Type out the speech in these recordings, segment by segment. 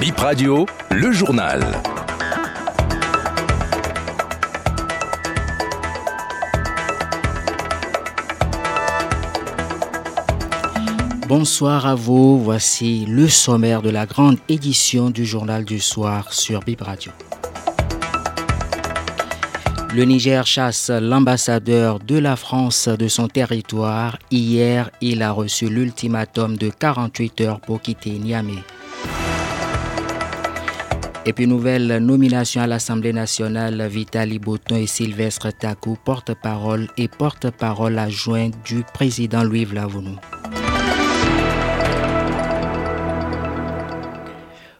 Bip Radio, le journal. Bonsoir à vous, voici le sommaire de la grande édition du journal du soir sur Bip Radio. Le Niger chasse l'ambassadeur de la France de son territoire. Hier, il a reçu l'ultimatum de 48 heures pour quitter Niamey. Et puis nouvelle nomination à l'Assemblée nationale, Vitali Bouton et Sylvestre Takou, porte-parole et porte-parole adjoint du président Louis Vlavounou.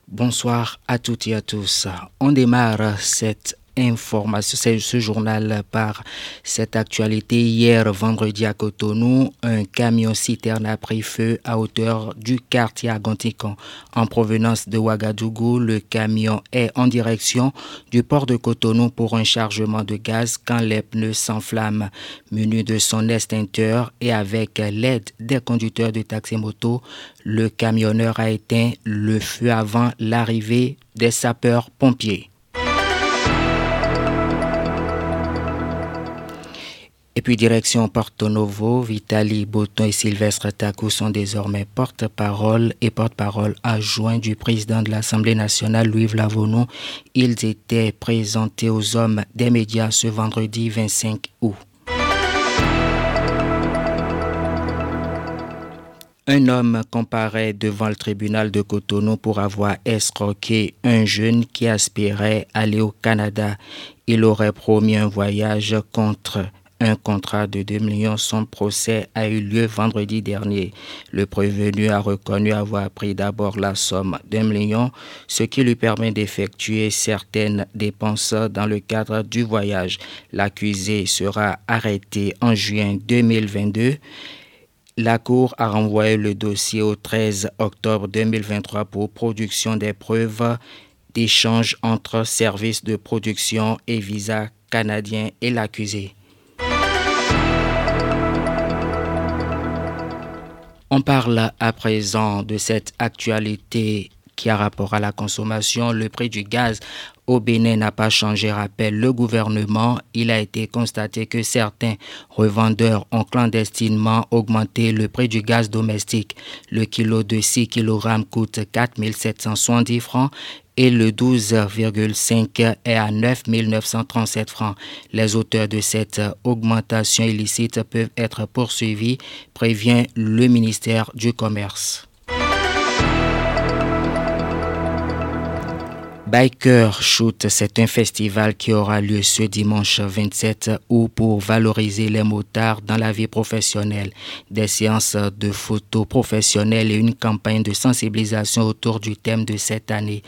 Bonsoir à toutes et à tous. On démarre cette information, ce journal par cette actualité. Hier, vendredi à Cotonou, un camion citerne a pris feu à hauteur du quartier Agantican. En provenance de Ouagadougou, le camion est en direction du port de Cotonou pour un chargement de gaz quand les pneus s'enflamment. Menu de son extincteur et avec l'aide des conducteurs de taxi-moto, le camionneur a éteint le feu avant l'arrivée des sapeurs-pompiers. Et puis direction Porto Novo, Vitali Boton et Sylvestre Takou sont désormais porte-parole et porte-parole adjoints du président de l'Assemblée nationale Louis Vlavono. Ils étaient présentés aux hommes des médias ce vendredi 25 août. Un homme comparaît devant le tribunal de Cotonou pour avoir escroqué un jeune qui aspirait aller au Canada. Il aurait promis un voyage contre un contrat de 2 millions. Son procès a eu lieu vendredi dernier. Le prévenu a reconnu avoir pris d'abord la somme d'un million, ce qui lui permet d'effectuer certaines dépenses dans le cadre du voyage. L'accusé sera arrêté en juin 2022. La Cour a renvoyé le dossier au 13 octobre 2023 pour production des preuves d'échange entre services de production et visa canadien et l'accusé. On parle à présent de cette actualité qui a rapport à la consommation. Le prix du gaz au Bénin n'a pas changé, rappelle le gouvernement. Il a été constaté que certains revendeurs ont clandestinement augmenté le prix du gaz domestique. Le kilo de 6 kg coûte 4 770 francs et le 12,5 est à 9 937 francs. Les auteurs de cette augmentation illicite peuvent être poursuivis, prévient le ministère du Commerce. Biker Shoot, c'est un festival qui aura lieu ce dimanche 27 août pour valoriser les motards dans la vie professionnelle. Des séances de photos professionnelles et une campagne de sensibilisation autour du thème de cette année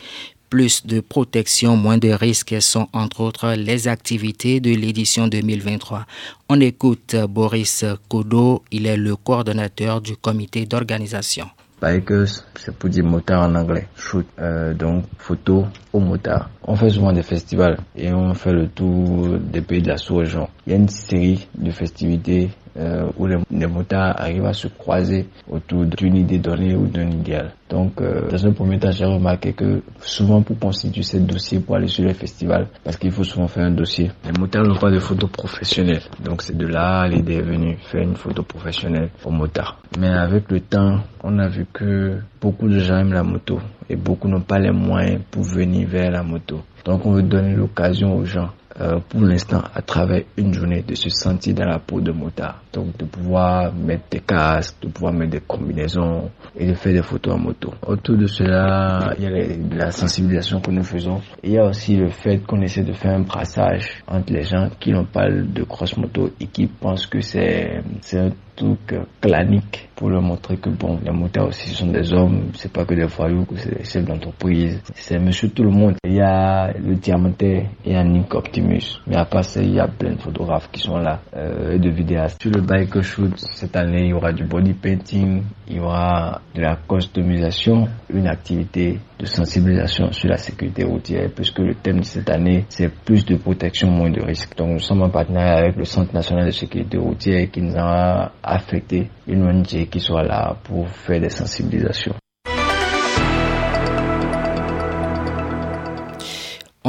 plus de protection, moins de risques sont entre autres les activités de l'édition 2023. On écoute Boris Kodo, il est le coordonnateur du comité d'organisation. Bikers, c'est pour dire motard en anglais. Shoot, euh, donc photo au motard. On fait souvent des festivals et on fait le tour des pays de la sous-région. Il y a une série de festivités euh, où les, motards arrivent à se croiser autour d'une idée donnée ou d'un idéal. Donc, euh, dans un premier temps, j'ai remarqué que souvent pour constituer ce dossier, pour aller sur les festivals, parce qu'il faut souvent faire un dossier, les motards n'ont pas de photo professionnelle. Donc, c'est de là l'idée est venue, faire une photo professionnelle aux motards. Mais avec le temps, on a vu que beaucoup de gens aiment la moto et beaucoup n'ont pas les moyens pour venir vers la moto. Donc, on veut donner l'occasion aux gens euh, pour l'instant à travers une journée de se sentir dans la peau de motard. Donc de pouvoir mettre des casques, de pouvoir mettre des combinaisons et de faire des photos en moto. Autour de cela, il y a la sensibilisation que nous faisons. il y a aussi le fait qu'on essaie de faire un brassage entre les gens qui n'ont pas de cross moto et qui pensent que c'est un truc clanique pour leur montrer que bon, les motards aussi sont des hommes, c'est pas que des voyous, c'est des chefs d'entreprise, c'est monsieur tout le monde. Il y a le diamantais et un Nick Optimus, mais à part ça, il y a plein de photographes qui sont là, euh, et de vidéastes. Sur le bike shoot, cette année, il y aura du body painting, il y aura de la customisation, une activité de sensibilisation sur la sécurité routière, puisque le thème de cette année, c'est plus de protection, moins de risques. Donc nous sommes en partenariat avec le Centre national de sécurité routière qui nous a affecté une ONG qui soit là pour faire des sensibilisations.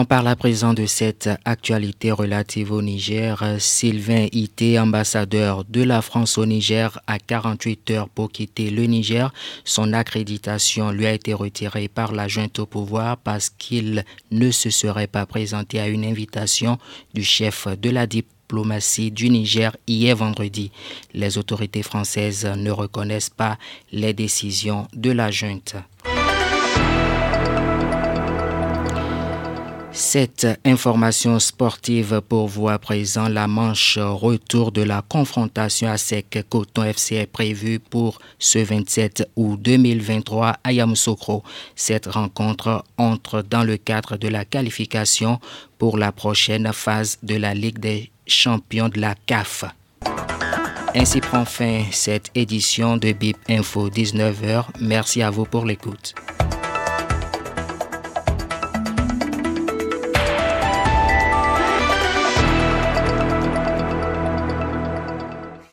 On parle à présent de cette actualité relative au Niger. Sylvain Ité, ambassadeur de la France au Niger, a 48 heures pour quitter le Niger. Son accréditation lui a été retirée par la junte au pouvoir parce qu'il ne se serait pas présenté à une invitation du chef de la diplomatie du Niger hier vendredi. Les autorités françaises ne reconnaissent pas les décisions de la junte. Cette information sportive pour vous à présent, la manche retour de la confrontation à sec Coton FC est prévue pour ce 27 août 2023 à Yamoussoukro. Cette rencontre entre dans le cadre de la qualification pour la prochaine phase de la Ligue des champions de la CAF. Ainsi prend fin cette édition de BIP Info 19h. Merci à vous pour l'écoute.